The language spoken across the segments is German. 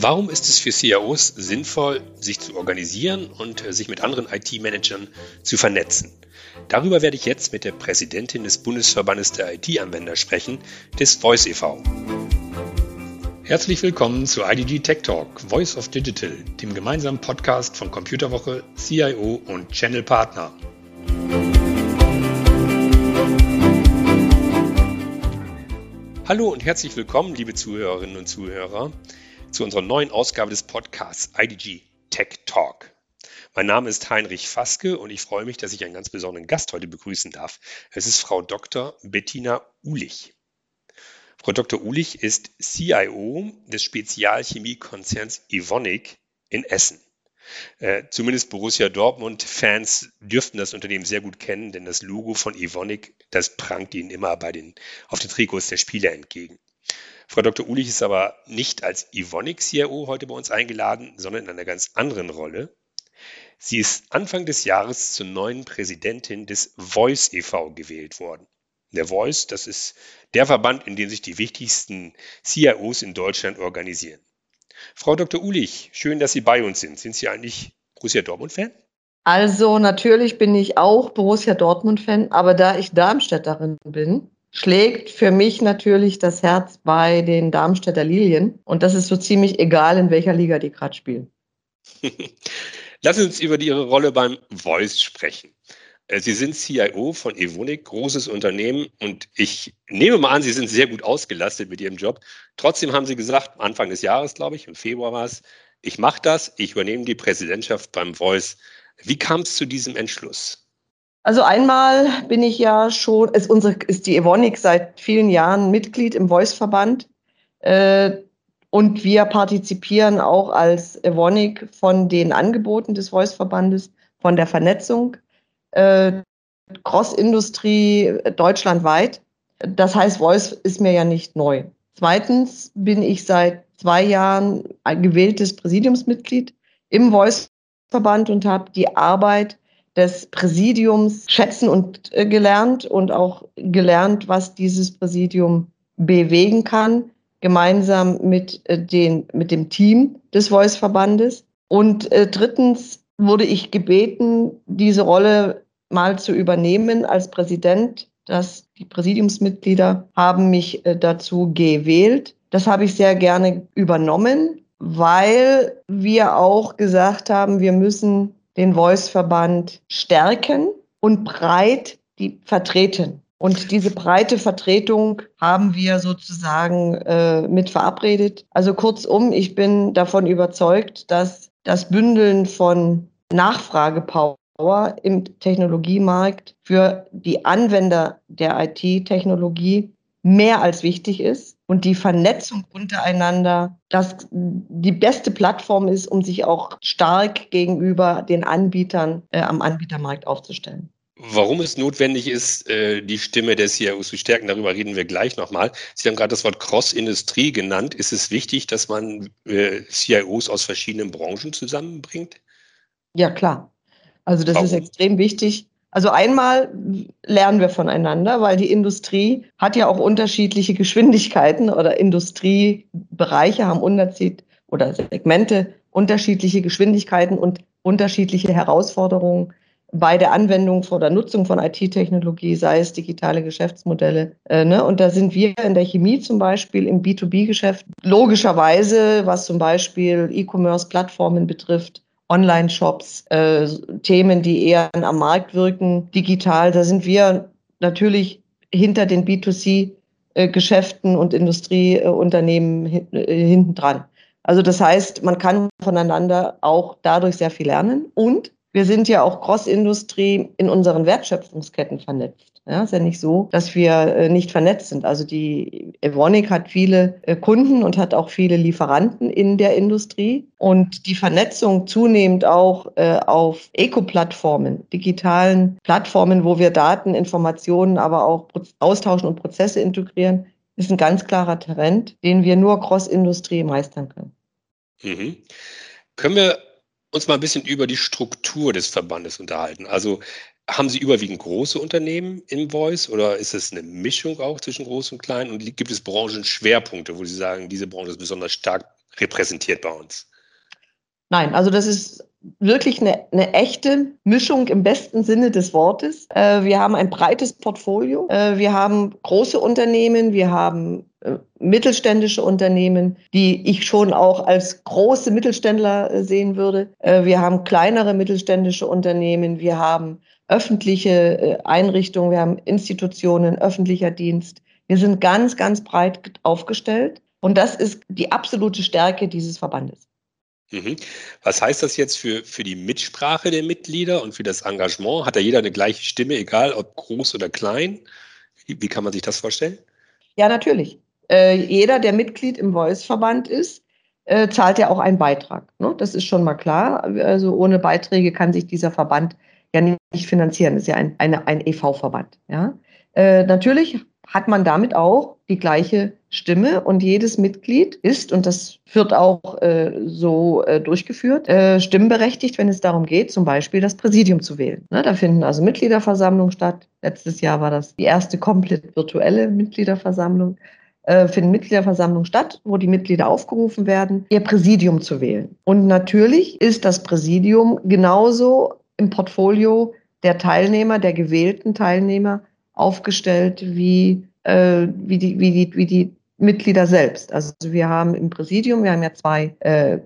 Warum ist es für CIOs sinnvoll, sich zu organisieren und äh, sich mit anderen IT-Managern zu vernetzen? Darüber werde ich jetzt mit der Präsidentin des Bundesverbandes der IT-Anwender sprechen, des Voice e.V. Herzlich willkommen zu IDG Tech Talk, Voice of Digital, dem gemeinsamen Podcast von Computerwoche, CIO und Channel Partner. Hallo und herzlich willkommen, liebe Zuhörerinnen und Zuhörer zu unserer neuen Ausgabe des Podcasts IDG Tech Talk. Mein Name ist Heinrich Faske und ich freue mich, dass ich einen ganz besonderen Gast heute begrüßen darf. Es ist Frau Dr. Bettina Ulich. Frau Dr. Ulich ist CIO des Spezialchemiekonzerns Evonik in Essen. Äh, zumindest Borussia Dortmund-Fans dürften das Unternehmen sehr gut kennen, denn das Logo von Evonik, das prangt ihnen immer bei den, auf den Trikots der Spieler entgegen. Frau Dr. Ulich ist aber nicht als Ivonic CIO heute bei uns eingeladen, sondern in einer ganz anderen Rolle. Sie ist Anfang des Jahres zur neuen Präsidentin des Voice e.V. gewählt worden. Der Voice, das ist der Verband, in dem sich die wichtigsten CIOs in Deutschland organisieren. Frau Dr. Ulich, schön, dass Sie bei uns sind. Sind Sie eigentlich Borussia Dortmund-Fan? Also natürlich bin ich auch Borussia Dortmund-Fan, aber da ich Darmstädterin bin, schlägt für mich natürlich das Herz bei den Darmstädter Lilien. Und das ist so ziemlich egal, in welcher Liga die gerade spielen. Lassen Sie uns über Ihre Rolle beim Voice sprechen. Äh, Sie sind CIO von Evonik, großes Unternehmen und ich nehme mal an, Sie sind sehr gut ausgelastet mit Ihrem Job. Trotzdem haben Sie gesagt, Anfang des Jahres, glaube ich, im Februar war es, ich mache das, ich übernehme die Präsidentschaft beim Voice. Wie kam es zu diesem Entschluss? Also einmal bin ich ja schon, ist, unsere, ist die Evonik seit vielen Jahren Mitglied im Voice-Verband. Äh, und wir partizipieren auch als Evonik von den Angeboten des Voice-Verbandes, von der Vernetzung, äh, Cross-Industrie deutschlandweit. Das heißt, Voice ist mir ja nicht neu. Zweitens bin ich seit zwei Jahren gewähltes Präsidiumsmitglied im Voice-Verband und habe die Arbeit des Präsidiums schätzen und äh, gelernt und auch gelernt, was dieses Präsidium bewegen kann, gemeinsam mit, äh, den, mit dem Team des Voice-Verbandes. Und äh, drittens wurde ich gebeten, diese Rolle mal zu übernehmen als Präsident. Das, die Präsidiumsmitglieder haben mich äh, dazu gewählt. Das habe ich sehr gerne übernommen, weil wir auch gesagt haben, wir müssen den Voice-Verband stärken und breit die vertreten. Und diese breite Vertretung haben wir sozusagen äh, mit verabredet. Also kurzum, ich bin davon überzeugt, dass das Bündeln von Nachfragepower im Technologiemarkt für die Anwender der IT-Technologie mehr als wichtig ist und die Vernetzung untereinander das die beste Plattform ist, um sich auch stark gegenüber den Anbietern äh, am Anbietermarkt aufzustellen. Warum es notwendig ist, äh, die Stimme der CIOs zu stärken, darüber reden wir gleich nochmal. Sie haben gerade das Wort Cross-Industrie genannt. Ist es wichtig, dass man äh, CIOs aus verschiedenen Branchen zusammenbringt? Ja, klar. Also das Warum? ist extrem wichtig. Also einmal lernen wir voneinander, weil die Industrie hat ja auch unterschiedliche Geschwindigkeiten oder Industriebereiche haben Unterschied oder Segmente unterschiedliche Geschwindigkeiten und unterschiedliche Herausforderungen bei der Anwendung oder Nutzung von IT-Technologie, sei es digitale Geschäftsmodelle. Äh, ne? Und da sind wir in der Chemie zum Beispiel im B2B-Geschäft logischerweise, was zum Beispiel E-Commerce-Plattformen betrifft, Online-Shops, äh, Themen, die eher am Markt wirken, digital. Da sind wir natürlich hinter den B2C-Geschäften und Industrieunternehmen äh, hinten dran. Also das heißt, man kann voneinander auch dadurch sehr viel lernen und wir sind ja auch Cross-Industrie in unseren Wertschöpfungsketten vernetzt. Ja, ist ja nicht so, dass wir äh, nicht vernetzt sind. Also die Evonik hat viele äh, Kunden und hat auch viele Lieferanten in der Industrie. Und die Vernetzung zunehmend auch äh, auf Eco-Plattformen, digitalen Plattformen, wo wir Daten, Informationen, aber auch austauschen und Prozesse integrieren, ist ein ganz klarer Trend, den wir nur Cross-Industrie meistern können. Mhm. Können wir uns mal ein bisschen über die Struktur des Verbandes unterhalten. Also haben Sie überwiegend große Unternehmen im Voice oder ist es eine Mischung auch zwischen groß und klein? Und gibt es Branchenschwerpunkte, wo Sie sagen, diese Branche ist besonders stark repräsentiert bei uns. Nein, also das ist wirklich eine, eine, echte Mischung im besten Sinne des Wortes. Äh, wir haben ein breites Portfolio. Äh, wir haben große Unternehmen, wir haben mittelständische Unternehmen, die ich schon auch als große Mittelständler äh, sehen würde. Äh, wir haben kleinere mittelständische Unternehmen, wir haben öffentliche äh, Einrichtungen, wir haben Institutionen, öffentlicher Dienst. Wir sind ganz, ganz breit aufgestellt. Und das ist die absolute Stärke dieses Verbandes. Mhm. Was heißt das jetzt für, für die Mitsprache der Mitglieder und für das Engagement? Hat da jeder eine gleiche Stimme, egal ob groß oder klein? Wie, wie kann man sich das vorstellen? Ja, natürlich. Äh, jeder, der Mitglied im Voice-Verband ist, äh, zahlt ja auch einen Beitrag. Ne? Das ist schon mal klar. Also ohne Beiträge kann sich dieser Verband ja nicht finanzieren. Das ist ja ein, eine, ein EV-Verband. Ja? Äh, natürlich hat man damit auch die gleiche Stimme und jedes Mitglied ist, und das wird auch äh, so äh, durchgeführt, äh, stimmberechtigt, wenn es darum geht, zum Beispiel das Präsidium zu wählen. Ne, da finden also Mitgliederversammlungen statt. Letztes Jahr war das die erste komplett virtuelle Mitgliederversammlung. Äh, finden Mitgliederversammlungen statt, wo die Mitglieder aufgerufen werden, ihr Präsidium zu wählen. Und natürlich ist das Präsidium genauso im Portfolio der Teilnehmer, der gewählten Teilnehmer aufgestellt wie, äh, wie, die, wie, die, wie die Mitglieder selbst. Also wir haben im Präsidium, wir haben ja zwei äh,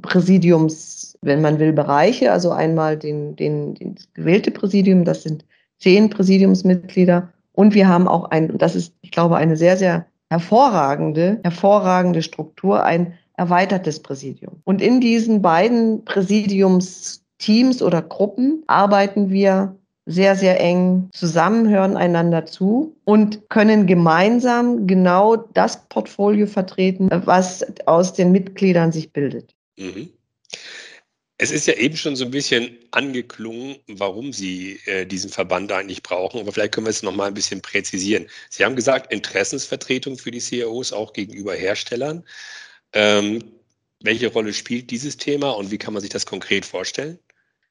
Präsidiums, wenn man will, Bereiche. Also einmal den, den, den gewählte Präsidium, das sind zehn Präsidiumsmitglieder. Und wir haben auch ein, das ist, ich glaube, eine sehr, sehr hervorragende, hervorragende Struktur, ein erweitertes Präsidium. Und in diesen beiden Präsidiumsteams oder Gruppen arbeiten wir sehr, sehr eng zusammen, hören einander zu und können gemeinsam genau das Portfolio vertreten, was aus den Mitgliedern sich bildet. Mhm. Es ist ja eben schon so ein bisschen angeklungen, warum Sie äh, diesen Verband eigentlich brauchen, aber vielleicht können wir es noch mal ein bisschen präzisieren. Sie haben gesagt, Interessensvertretung für die CIOs auch gegenüber Herstellern. Ähm, welche Rolle spielt dieses Thema und wie kann man sich das konkret vorstellen?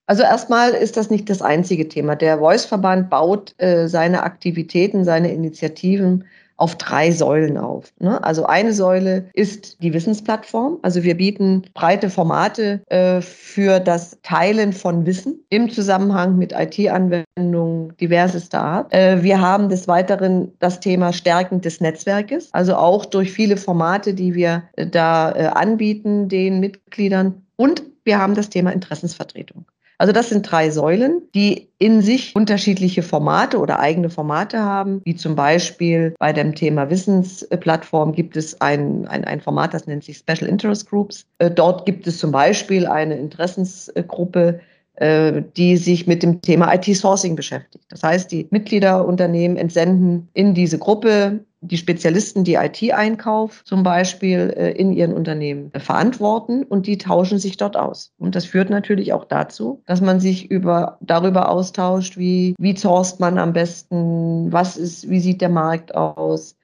Also erstmal ist das nicht das einzige Thema. Der Voice-Verband baut äh, seine Aktivitäten, seine Initiativen auf drei Säulen auf. Ne? Also eine Säule ist die Wissensplattform. Also wir bieten breite Formate äh, für das Teilen von Wissen im Zusammenhang mit IT-Anwendungen diversester Art. Äh, wir haben des Weiteren das Thema Stärken des Netzwerkes. Also auch durch viele Formate, die wir äh, da äh, anbieten den Mitgliedern. Und wir haben das Thema Interessensvertretung. Also das sind drei Säulen, die in sich unterschiedliche Formate oder eigene Formate haben, wie zum Beispiel bei dem Thema Wissensplattform gibt es ein, ein, ein Format, das nennt sich Special Interest Groups. Äh, dort gibt es zum Beispiel eine Interessensgruppe, die sich mit dem Thema IT-Sourcing beschäftigt. Das heißt, die Mitgliederunternehmen entsenden in diese Gruppe die Spezialisten, die IT-Einkauf zum Beispiel äh, in ihren Unternehmen verantworten und die tauschen sich dort aus. Und das führt natürlich auch dazu, dass man sich über, darüber austauscht, wie, wie sourced man am besten, was ist, wie sieht der Markt aus,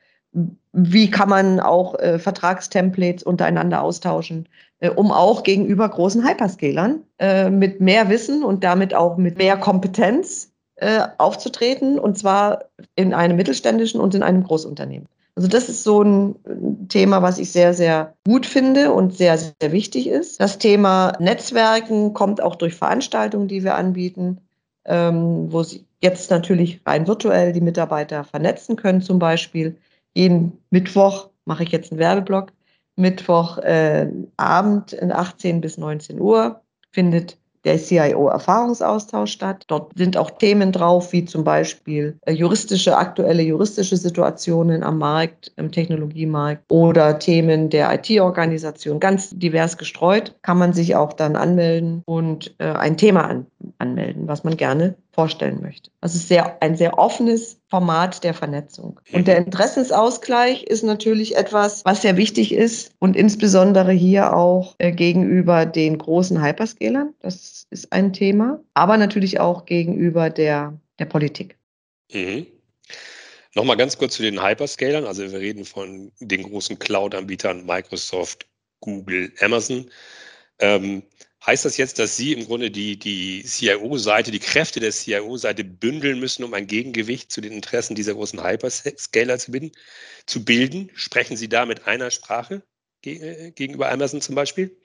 wie kann man auch äh, Vertragstemplates untereinander austauschen, äh, um auch gegenüber großen Hyperscalern äh, mit mehr Wissen und damit auch mit mehr Kompetenz äh, aufzutreten und zwar in einem mittelständischen und in einem Großunternehmen. Also das ist so ein Thema, was ich sehr, sehr gut finde und sehr, sehr wichtig ist. Das Thema Netzwerken kommt auch durch Veranstaltungen, die wir anbieten, ähm, wo sie jetzt natürlich rein virtuell die Mitarbeiter vernetzen können. Zum Beispiel jeden Mittwoch mache ich jetzt einen Werbeblock. Mittwochabend äh, in 18 bis 19 Uhr findet der CIO-Erfahrungsaustausch statt. Dort sind auch Themen drauf, wie zum Beispiel äh, juristische, aktuelle juristische Situationen am Markt, im Technologiemarkt oder Themen der IT-Organisation. Ganz divers gestreut kann man sich auch dann anmelden und äh, ein Thema an, anmelden, was man gerne vorstellen möchte. Also es ist sehr, ein sehr offenes Format der Vernetzung. Und der Interessensausgleich ist natürlich etwas, was sehr wichtig ist und insbesondere hier auch äh, gegenüber den großen Hyperscalern. Das ist ein Thema, aber natürlich auch gegenüber der, der Politik. Mhm. Nochmal ganz kurz zu den Hyperscalern. Also wir reden von den großen Cloud-Anbietern Microsoft, Google, Amazon. Ähm, Heißt das jetzt, dass Sie im Grunde die, die CIO-Seite, die Kräfte der CIO-Seite bündeln müssen, um ein Gegengewicht zu den Interessen dieser großen Hyperscaler zu bilden? Zu bilden? Sprechen Sie da mit einer Sprache? gegenüber Amazon zum Beispiel?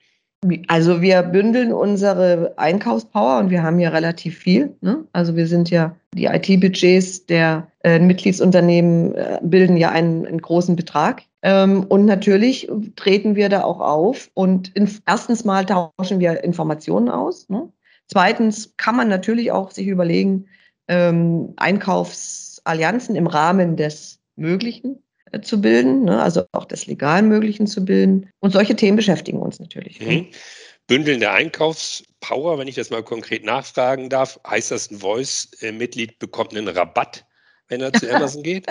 Also wir bündeln unsere Einkaufspower und wir haben ja relativ viel. Ne? Also wir sind ja, die IT-Budgets der äh, Mitgliedsunternehmen äh, bilden ja einen, einen großen Betrag. Ähm, und natürlich treten wir da auch auf und erstens mal tauschen wir Informationen aus. Ne? Zweitens kann man natürlich auch sich überlegen, ähm, Einkaufsallianzen im Rahmen des Möglichen äh, zu bilden, ne? also auch des legal Möglichen zu bilden. Und solche Themen beschäftigen uns natürlich. Mhm. Bündeln der Einkaufspower, wenn ich das mal konkret nachfragen darf, heißt das, ein Voice-Mitglied bekommt einen Rabatt, wenn er zu Amazon geht?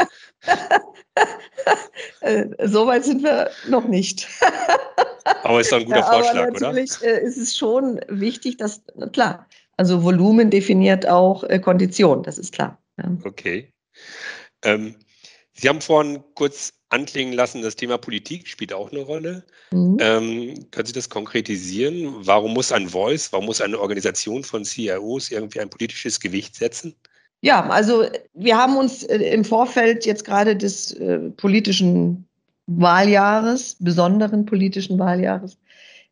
Äh, Soweit sind wir noch nicht. Aber ist doch ein guter Vorschlag, Aber natürlich oder? Äh, ist es schon wichtig, dass, klar, also Volumen definiert auch Kondition, das ist klar. Okay. Ähm, Sie haben vorhin kurz anklingen lassen, das Thema Politik spielt auch eine Rolle. Mhm. Ähm, können Sie das konkretisieren? Warum muss ein Voice, warum muss eine Organisation von CIOs irgendwie ein politisches Gewicht setzen? Ja, also wir haben uns äh, im Vorfeld jetzt gerade des äh, politischen Wahljahres, besonderen politischen Wahljahres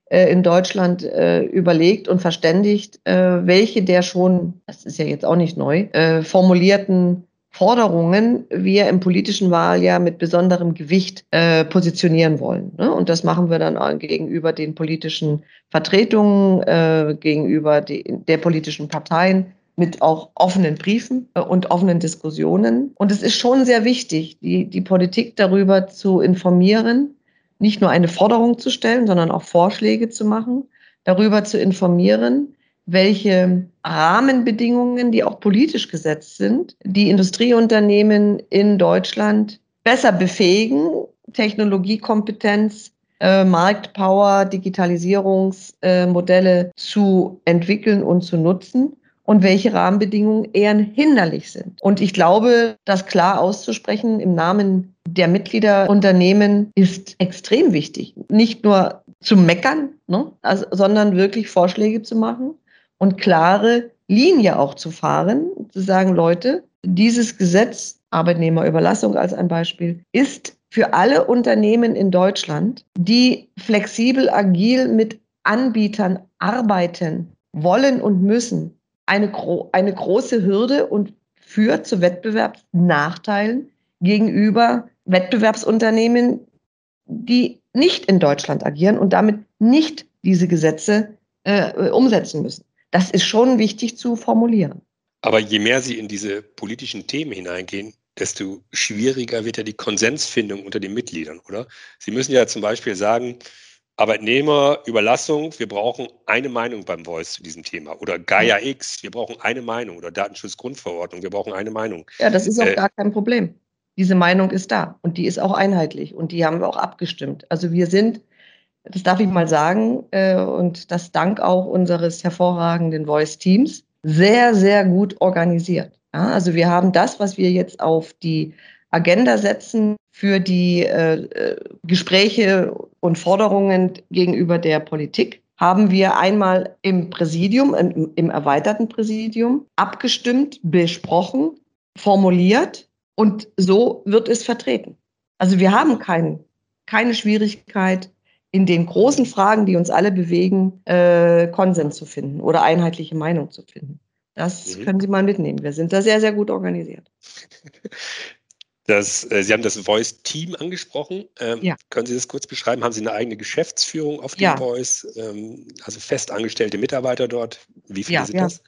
äh, in Deutschland äh, überlegt und verständigt, äh, welche der schon, das ist ja jetzt auch nicht neu, äh, formulierten Forderungen wir im politischen Wahljahr mit besonderem Gewicht äh, positionieren wollen. Ne? Und das machen wir dann gegenüber den politischen Vertretungen, äh, gegenüber die, der politischen Parteien mit auch offenen Briefen äh, und offenen Diskussionen. Und es ist schon sehr wichtig, die, die Politik darüber zu informieren, nicht nur eine Forderung zu stellen, sondern auch Vorschläge zu machen, darüber zu informieren, welche Rahmenbedingungen, die auch politisch gesetzt sind, die Industrieunternehmen in Deutschland besser befähigen, Technologiekompetenz, äh, Marktpower, Digitalisierungsmodelle äh, zu entwickeln und zu nutzen und welche Rahmenbedingungen eher hinderlich sind. Und ich glaube, das klar auszusprechen im Namen der Mitgliederunternehmen ist extrem wichtig. Nicht nur zu meckern, ne, also, sondern wirklich Vorschläge zu machen und klare Linie auch zu fahren, zu sagen, Leute, dieses Gesetz, Arbeitnehmerüberlassung als ein Beispiel, ist für alle Unternehmen in Deutschland, die flexibel, agil mit Anbietern arbeiten wollen und müssen, eine, gro eine große Hürde und führt zu Wettbewerbsnachteilen gegenüber Wettbewerbsunternehmen, die nicht in Deutschland agieren und damit nicht diese Gesetze äh, umsetzen müssen. Das ist schon wichtig zu formulieren. Aber je mehr Sie in diese politischen Themen hineingehen, desto schwieriger wird ja die Konsensfindung unter den Mitgliedern, oder? Sie müssen ja zum Beispiel sagen, Arbeitnehmerüberlassung, wir brauchen eine Meinung beim Voice zu diesem Thema. Oder Gaia X, wir brauchen eine Meinung. Oder Datenschutzgrundverordnung, wir brauchen eine Meinung. Ja, das ist auch äh, gar kein Problem. Diese Meinung ist da und die ist auch einheitlich und die haben wir auch abgestimmt. Also wir sind das darf ich mal sagen, äh, und das dank auch unseres hervorragenden Voice-Teams, sehr, sehr gut organisiert. Ja, also wir haben das, was wir jetzt auf die Agenda setzen für die äh, äh Gespräche und Forderungen gegenüber der Politik, haben wir einmal im Präsidium, im, im erweiterten Präsidium abgestimmt, besprochen, formuliert und so wird es vertreten. Also wir haben kein, keine Schwierigkeit, in den großen Fragen, die uns alle bewegen, äh, Konsens zu finden oder einheitliche Meinung zu finden. Das mhm. können Sie mal mitnehmen. Wir sind da sehr, sehr gut organisiert. Das, äh, Sie haben das Voice-Team angesprochen. Ähm, ja. Können Sie das kurz beschreiben? Haben Sie eine eigene Geschäftsführung auf dem ja. Voice? Ähm, also festangestellte Mitarbeiter dort? Wie viele ja, sind das?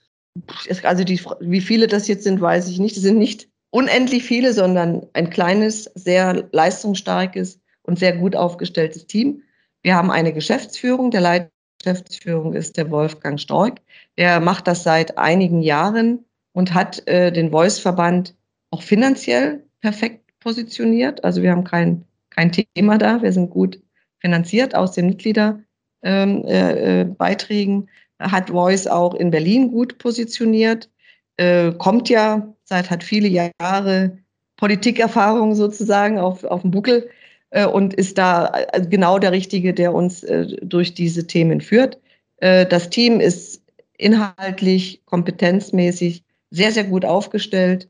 Also die, wie viele das jetzt sind, weiß ich nicht. Es sind nicht unendlich viele, sondern ein kleines, sehr leistungsstarkes und sehr gut aufgestelltes Team. Wir haben eine Geschäftsführung. Der Leiter der Geschäftsführung ist der Wolfgang Stork. Der macht das seit einigen Jahren und hat äh, den Voice-Verband auch finanziell perfekt positioniert. Also wir haben kein, kein Thema da. Wir sind gut finanziert aus den Mitgliederbeiträgen. Ähm, äh, äh, hat Voice auch in Berlin gut positioniert. Äh, kommt ja seit, hat viele Jahre Politikerfahrung sozusagen auf, auf dem Buckel äh, und ist da äh, genau der Richtige, der uns äh, durch diese Themen führt. das Team ist inhaltlich, kompetenzmäßig sehr, sehr gut aufgestellt,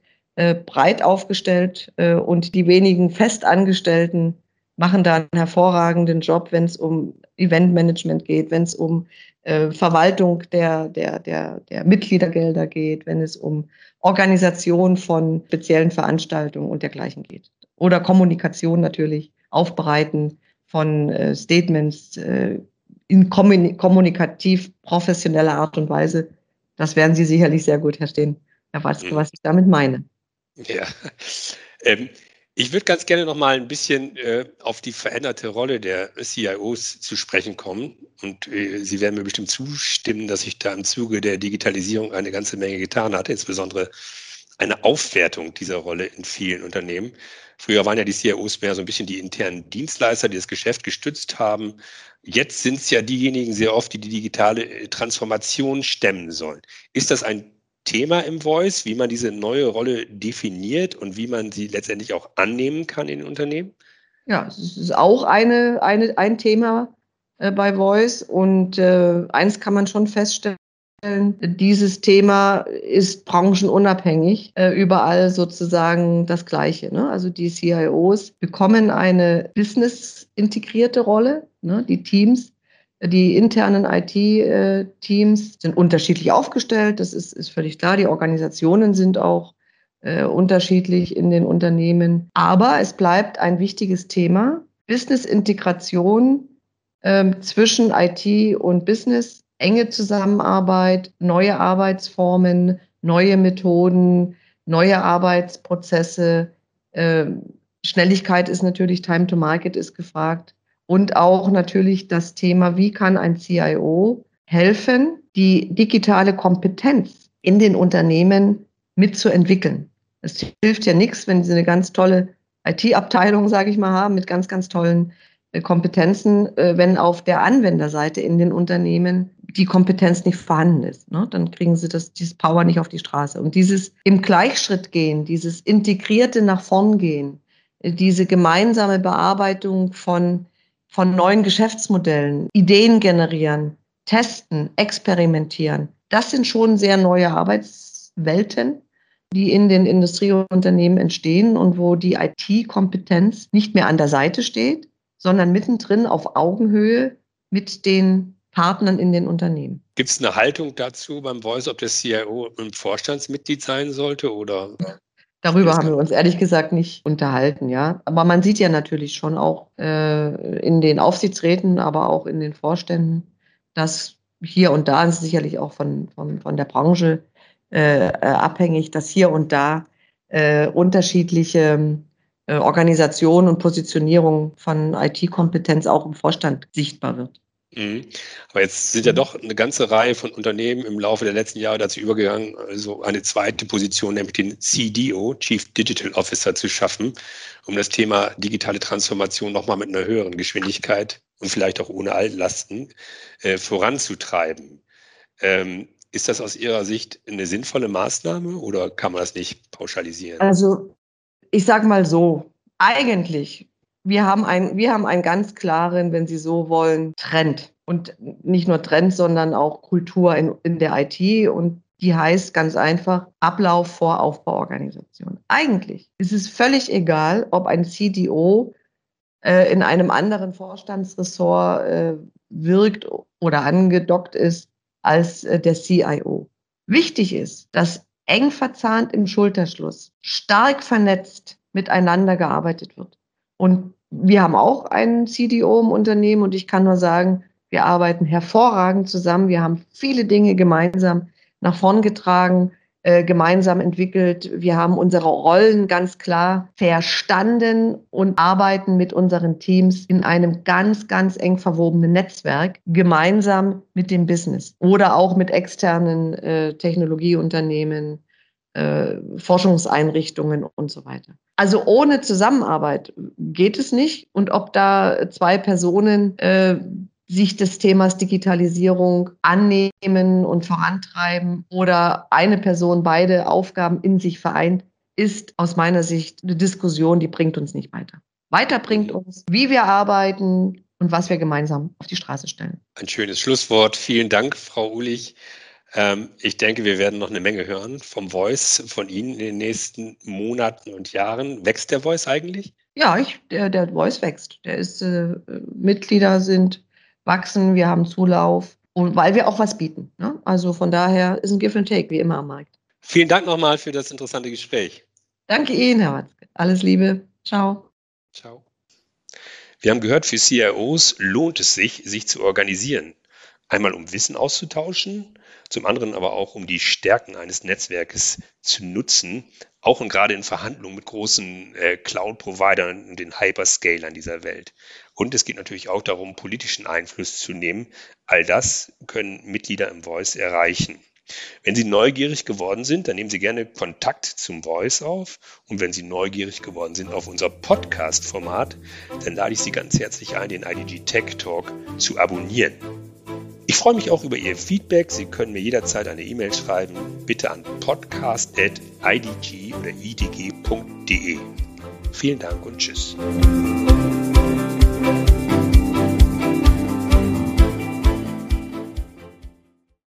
breit aufgestellt und die wenigen Festangestellten machen da einen hervorragenden Job, wenn es um Eventmanagement geht, wenn es um äh, Verwaltung der, der, der, der Mitgliedergelder geht, wenn es um Organisation von speziellen Veranstaltungen und dergleichen geht. Oder Kommunikation natürlich, Aufbereiten von äh, Statements äh, in kommunikativ professioneller Art und Weise. Das werden Sie sicherlich sehr gut verstehen, Herr Watzke, mhm. was ich damit meine. Ja, ähm, ich würde ganz gerne noch mal ein bisschen äh, auf die veränderte Rolle der CIOs zu sprechen kommen. Und äh, Sie werden mir bestimmt zustimmen, dass sich da im Zuge der Digitalisierung eine ganze Menge getan hat, insbesondere eine Aufwertung dieser Rolle in vielen Unternehmen. Früher waren ja die CIOs mehr so ein bisschen die internen Dienstleister, die das Geschäft gestützt haben. Jetzt sind es ja diejenigen sehr oft, die die digitale äh, Transformation stemmen sollen. Ist das ein Thema im Voice, wie man diese neue Rolle definiert und wie man sie letztendlich auch annehmen kann in Unternehmen? Ja, es ist auch eine, eine, ein Thema äh, bei Voice und äh, eins kann man schon feststellen, dieses Thema ist branchenunabhängig, äh, überall sozusagen das Gleiche. Ne? Also die CIOs bekommen eine business-integrierte Rolle. Ne? Die Teams die internen IT-Teams sind unterschiedlich aufgestellt, das ist, ist völlig klar. Die Organisationen sind auch äh, unterschiedlich in den Unternehmen. Aber es bleibt ein wichtiges Thema. Business-Integration äh, zwischen IT und Business, enge Zusammenarbeit, neue Arbeitsformen, neue Methoden, neue Arbeitsprozesse. Äh, Schnelligkeit ist natürlich, Time to Market ist gefragt. Und auch natürlich das Thema, wie kann ein CIO helfen, die digitale Kompetenz in den Unternehmen mitzuentwickeln. Es hilft ja nichts, wenn Sie eine ganz tolle IT-Abteilung, sage ich mal, haben, mit ganz, ganz tollen äh, Kompetenzen, äh, wenn auf der Anwenderseite in den Unternehmen die Kompetenz nicht vorhanden ist. Ne? Dann kriegen sie das, dieses Power nicht auf die Straße. Und dieses im Gleichschritt gehen, dieses integrierte nach vorn gehen, äh, diese gemeinsame Bearbeitung von von neuen Geschäftsmodellen, Ideen generieren, testen, experimentieren. Das sind schon sehr neue Arbeitswelten, die in den Industrieunternehmen entstehen und wo die IT-Kompetenz nicht mehr an der Seite steht, sondern mittendrin auf Augenhöhe mit den Partnern in den Unternehmen. Gibt es eine Haltung dazu beim Voice, ob der CIO ein Vorstandsmitglied sein sollte oder? Darüber haben wir uns ehrlich gesagt nicht unterhalten, ja. Aber man sieht ja natürlich schon auch äh, in den Aufsichtsräten, aber auch in den Vorständen, dass hier und da, ist sicherlich auch von, von, von der Branche äh, äh, abhängig, dass hier und da äh, unterschiedliche äh, Organisationen und Positionierung von IT-Kompetenz auch im Vorstand sichtbar wird. Mhm. Aber jetzt sind ja doch eine ganze Reihe von Unternehmen im Laufe der letzten Jahre dazu übergegangen, also eine zweite Position, nämlich den CDO, Chief Digital Officer, zu schaffen, um das Thema digitale Transformation nochmal mit einer höheren Geschwindigkeit und vielleicht auch ohne Altlasten äh, voranzutreiben. Ähm, ist das aus Ihrer Sicht eine sinnvolle Maßnahme oder kann man das nicht pauschalisieren? Also ich sage mal so, eigentlich wir haben, ein, wir haben einen ganz klaren, wenn Sie so wollen, Trend. Und nicht nur Trend, sondern auch Kultur in, in der IT. Und die heißt ganz einfach Ablauf vor Aufbauorganisation. Eigentlich ist es völlig egal, ob ein CDO äh, in einem anderen Vorstandsressort äh, wirkt oder angedockt ist als äh, der CIO. Wichtig ist, dass eng verzahnt im Schulterschluss, stark vernetzt miteinander gearbeitet wird. Und wir haben auch einen CDO im Unternehmen und ich kann nur sagen, wir arbeiten hervorragend zusammen. Wir haben viele Dinge gemeinsam nach vorn getragen, äh, gemeinsam entwickelt. Wir haben unsere Rollen ganz klar verstanden und arbeiten mit unseren Teams in einem ganz, ganz eng verwobenen Netzwerk gemeinsam mit dem Business oder auch mit externen äh, Technologieunternehmen, äh, Forschungseinrichtungen und so weiter. Also ohne Zusammenarbeit geht es nicht. Und ob da zwei Personen äh, sich des Themas Digitalisierung annehmen und vorantreiben oder eine Person beide Aufgaben in sich vereint, ist aus meiner Sicht eine Diskussion, die bringt uns nicht weiter. Weiter bringt uns, wie wir arbeiten und was wir gemeinsam auf die Straße stellen. Ein schönes Schlusswort. Vielen Dank, Frau Ulich. Ähm, ich denke, wir werden noch eine Menge hören vom Voice von Ihnen in den nächsten Monaten und Jahren. Wächst der Voice eigentlich? Ja, ich, der, der Voice wächst. Der ist, äh, Mitglieder sind wachsen, wir haben Zulauf und weil wir auch was bieten. Ne? Also von daher ist ein Give and Take, wie immer am Markt. Vielen Dank nochmal für das interessante Gespräch. Danke Ihnen, Herr Watzke. Alles Liebe. Ciao. Ciao. Wir haben gehört, für CIOs lohnt es sich, sich zu organisieren. Einmal um Wissen auszutauschen, zum anderen aber auch um die Stärken eines Netzwerkes zu nutzen, auch und gerade in Verhandlungen mit großen äh, Cloud-Providern und den Hyperscalern dieser Welt. Und es geht natürlich auch darum, politischen Einfluss zu nehmen. All das können Mitglieder im Voice erreichen. Wenn Sie neugierig geworden sind, dann nehmen Sie gerne Kontakt zum Voice auf. Und wenn Sie neugierig geworden sind auf unser Podcast-Format, dann lade ich Sie ganz herzlich ein, den IDG Tech Talk zu abonnieren. Ich freue mich auch über Ihr Feedback. Sie können mir jederzeit eine E-Mail schreiben, bitte an podcast.idg oder idg.de. Vielen Dank und tschüss.